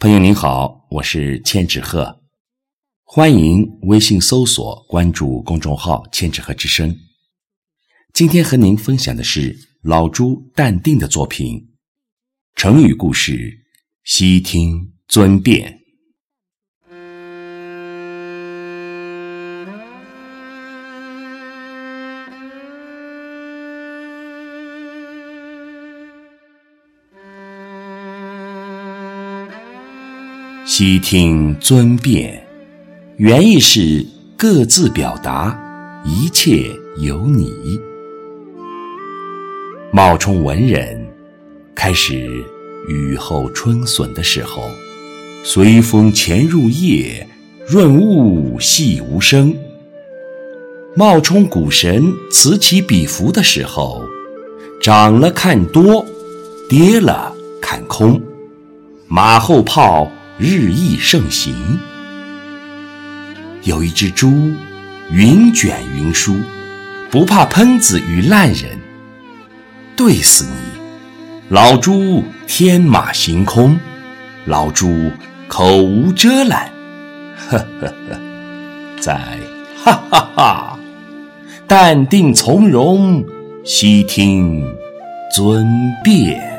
朋友您好，我是千纸鹤，欢迎微信搜索关注公众号“千纸鹤之声”。今天和您分享的是老朱淡定的作品，成语故事“悉听尊便”。悉听尊便，原意是各自表达，一切由你。冒充文人，开始雨后春笋的时候，随风潜入夜，润物细无声；冒充股神，此起彼伏的时候，涨了看多，跌了看空，马后炮。日益盛行。有一只猪云卷云舒不怕喷子与烂人。怼死你老猪天马行空。老猪口无遮拦。呵呵呵在哈哈哈。淡定从容悉听尊便。